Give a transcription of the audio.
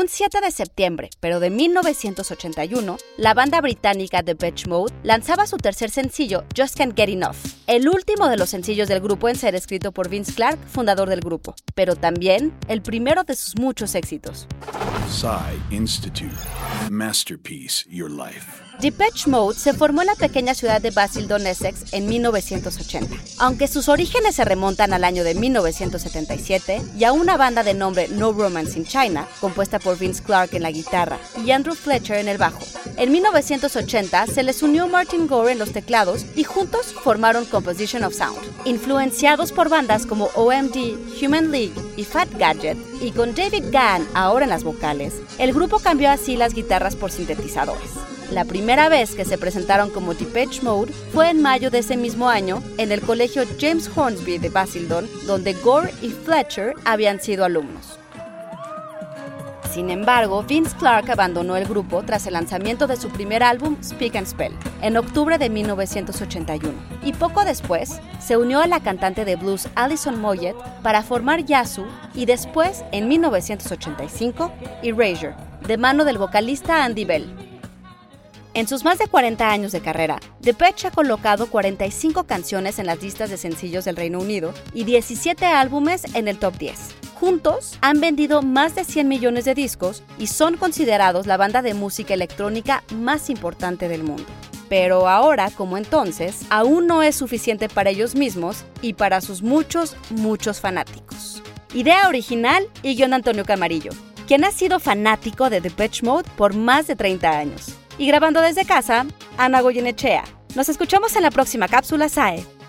Un 7 de septiembre, pero de 1981, la banda británica The Beach Mode lanzaba su tercer sencillo, Just Can't Get Enough, el último de los sencillos del grupo en ser escrito por Vince Clark, fundador del grupo, pero también el primero de sus muchos éxitos. Institute. Masterpiece Your Life. Depeche Mode se formó en la pequeña ciudad de Basildon, Essex, en 1980. Aunque sus orígenes se remontan al año de 1977 y a una banda de nombre No Romance in China, compuesta por Vince Clarke en la guitarra y Andrew Fletcher en el bajo. En 1980 se les unió Martin Gore en los teclados y juntos formaron Composition of Sound. Influenciados por bandas como OMD, Human League Fat Gadget, y con David Gann ahora en las vocales, el grupo cambió así las guitarras por sintetizadores. La primera vez que se presentaron como Depeche Mode fue en mayo de ese mismo año en el colegio James Hornsby de Basildon, donde Gore y Fletcher habían sido alumnos. Sin embargo, Vince Clarke abandonó el grupo tras el lanzamiento de su primer álbum, Speak and Spell, en octubre de 1981, y poco después se unió a la cantante de blues Alison Moyet para formar Yazoo y después, en 1985, Erasure, de mano del vocalista Andy Bell. En sus más de 40 años de carrera, Depeche ha colocado 45 canciones en las listas de sencillos del Reino Unido y 17 álbumes en el top 10. Juntos han vendido más de 100 millones de discos y son considerados la banda de música electrónica más importante del mundo. Pero ahora, como entonces, aún no es suficiente para ellos mismos y para sus muchos, muchos fanáticos. Idea original y guion Antonio Camarillo, quien ha sido fanático de Depeche Mode por más de 30 años. Y grabando desde casa, Ana Goyenechea. Nos escuchamos en la próxima cápsula SAE.